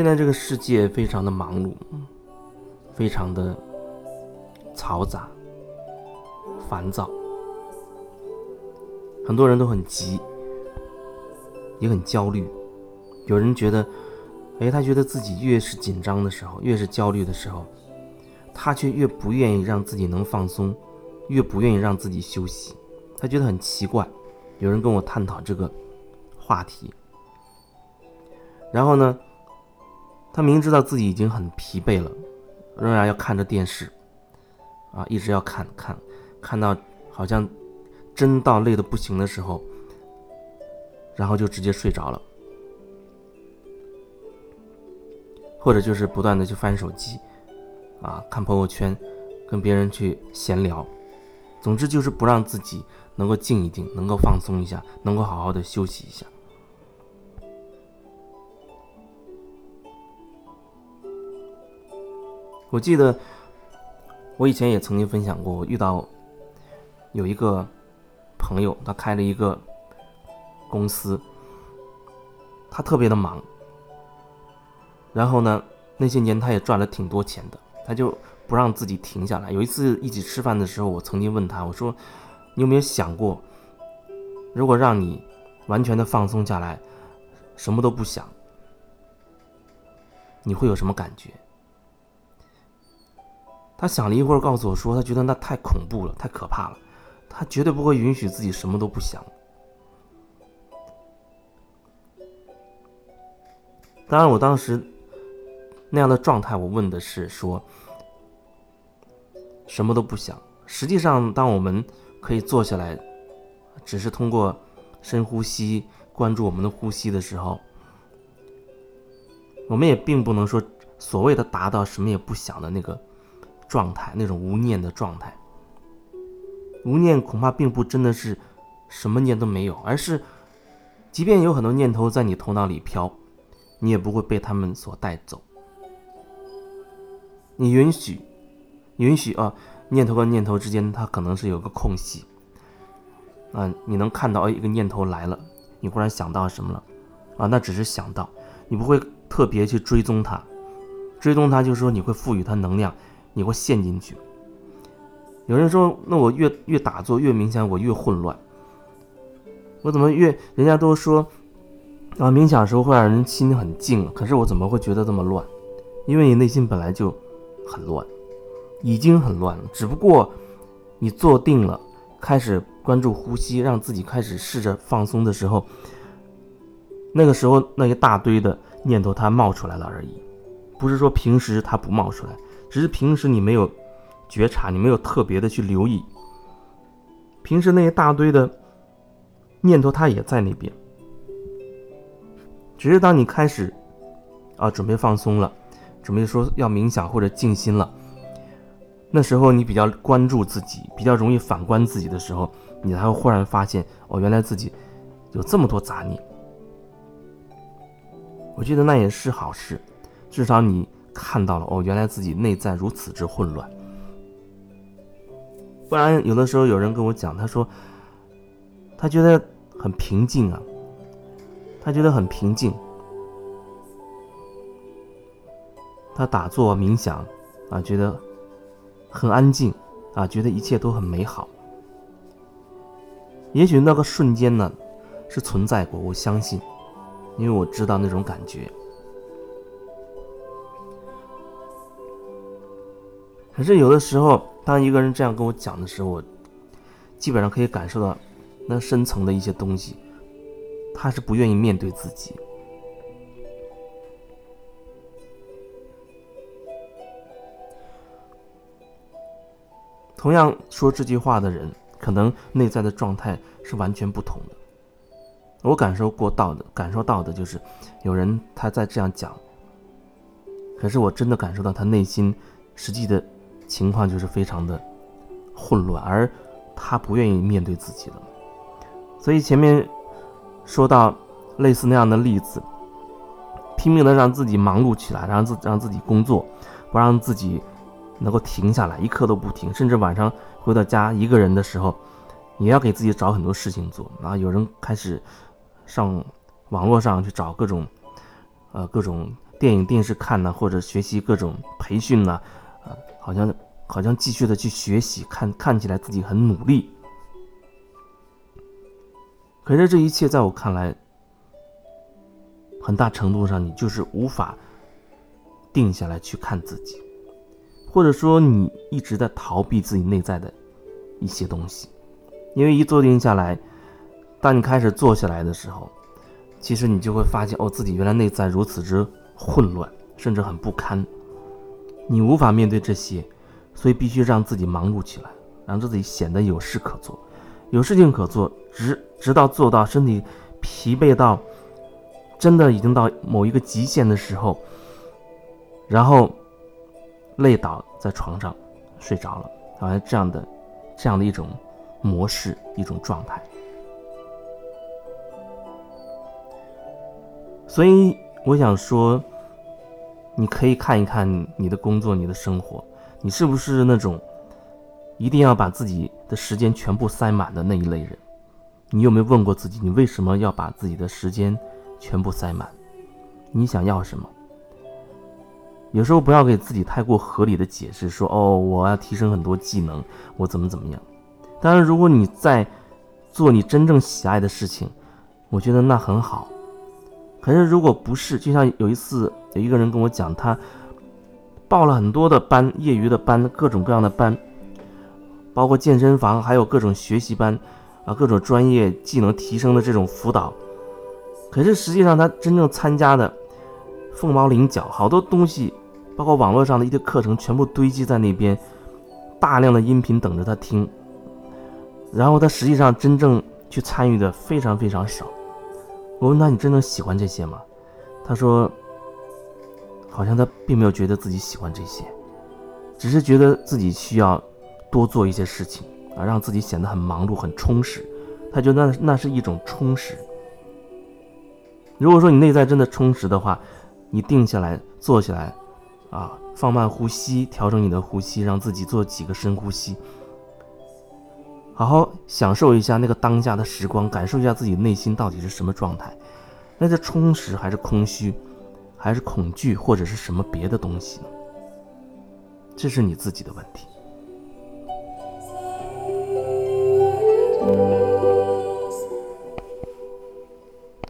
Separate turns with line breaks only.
现在这个世界非常的忙碌，非常的嘈杂、烦躁，很多人都很急，也很焦虑。有人觉得，哎，他觉得自己越是紧张的时候，越是焦虑的时候，他却越不愿意让自己能放松，越不愿意让自己休息。他觉得很奇怪。有人跟我探讨这个话题，然后呢？他明知道自己已经很疲惫了，仍然要看着电视，啊，一直要看看，看到好像真到累的不行的时候，然后就直接睡着了，或者就是不断的去翻手机，啊，看朋友圈，跟别人去闲聊，总之就是不让自己能够静一静，能够放松一下，能够好好的休息一下。我记得我以前也曾经分享过，我遇到有一个朋友，他开了一个公司，他特别的忙，然后呢，那些年他也赚了挺多钱的，他就不让自己停下来。有一次一起吃饭的时候，我曾经问他，我说：“你有没有想过，如果让你完全的放松下来，什么都不想，你会有什么感觉？”他想了一会儿，告诉我说：“他觉得那太恐怖了，太可怕了，他绝对不会允许自己什么都不想。”当然，我当时那样的状态，我问的是说什么都不想。实际上，当我们可以坐下来，只是通过深呼吸关注我们的呼吸的时候，我们也并不能说所谓的达到什么也不想的那个。状态那种无念的状态，无念恐怕并不真的是什么念都没有，而是即便有很多念头在你头脑里飘，你也不会被他们所带走。你允许，允许啊，念头和念头之间它可能是有个空隙，啊，你能看到一个念头来了，你忽然想到什么了，啊，那只是想到，你不会特别去追踪它，追踪它就是说你会赋予它能量。你会陷进去。有人说：“那我越越打坐越冥想，我越混乱。我怎么越……人家都说啊，冥想的时候会让人心很静，可是我怎么会觉得这么乱？因为你内心本来就很乱，已经很乱了。只不过你坐定了，开始关注呼吸，让自己开始试着放松的时候，那个时候那一大堆的念头它冒出来了而已，不是说平时它不冒出来。”只是平时你没有觉察，你没有特别的去留意。平时那一大堆的念头，它也在那边。只是当你开始啊准备放松了，准备说要冥想或者静心了，那时候你比较关注自己，比较容易反观自己的时候，你才会忽然发现哦，原来自己有这么多杂念。我觉得那也是好事，至少你。看到了哦，原来自己内在如此之混乱。不然有的时候有人跟我讲，他说他觉得很平静啊，他觉得很平静，他打坐冥想啊，觉得很安静啊，觉得一切都很美好。也许那个瞬间呢是存在过，我相信，因为我知道那种感觉。可是有的时候，当一个人这样跟我讲的时候，我基本上可以感受到那深层的一些东西，他是不愿意面对自己。同样说这句话的人，可能内在的状态是完全不同的。我感受过到的，感受到的就是，有人他在这样讲，可是我真的感受到他内心实际的。情况就是非常的混乱，而他不愿意面对自己了。所以前面说到类似那样的例子，拼命的让自己忙碌起来，让自让自己工作，不让自己能够停下来，一刻都不停。甚至晚上回到家一个人的时候，也要给自己找很多事情做。然后，有人开始上网络上去找各种呃各种电影、电视看呢，或者学习各种培训呢，啊好像好像继续的去学习，看看起来自己很努力。可是这一切在我看来，很大程度上你就是无法定下来去看自己，或者说你一直在逃避自己内在的一些东西，因为一坐定下来，当你开始坐下来的时候，其实你就会发现哦，自己原来内在如此之混乱，甚至很不堪，你无法面对这些，所以必须让自己忙碌起来，让自己显得有事可做，有事情可做，直直到做到身体疲惫到。真的已经到某一个极限的时候，然后累倒在床上睡着了，好像这样的这样的一种模式一种状态。所以我想说，你可以看一看你的工作、你的生活，你是不是那种一定要把自己的时间全部塞满的那一类人？你有没有问过自己，你为什么要把自己的时间？全部塞满，你想要什么？有时候不要给自己太过合理的解释，说哦，我要提升很多技能，我怎么怎么样。当然，如果你在做你真正喜爱的事情，我觉得那很好。可是如果不是，就像有一次有一个人跟我讲，他报了很多的班，业余的班，各种各样的班，包括健身房，还有各种学习班，啊，各种专业技能提升的这种辅导。可是实际上，他真正参加的凤毛麟角，好多东西，包括网络上的一些课程，全部堆积在那边，大量的音频等着他听。然后他实际上真正去参与的非常非常少。我问他：“你真的喜欢这些吗？”他说：“好像他并没有觉得自己喜欢这些，只是觉得自己需要多做一些事情啊，让自己显得很忙碌、很充实。他觉得那那是一种充实。”如果说你内在真的充实的话，你定下来坐下来，啊，放慢呼吸，调整你的呼吸，让自己做几个深呼吸，好好享受一下那个当下的时光，感受一下自己内心到底是什么状态，那是充实还是空虚，还是恐惧或者是什么别的东西？这是你自己的问题。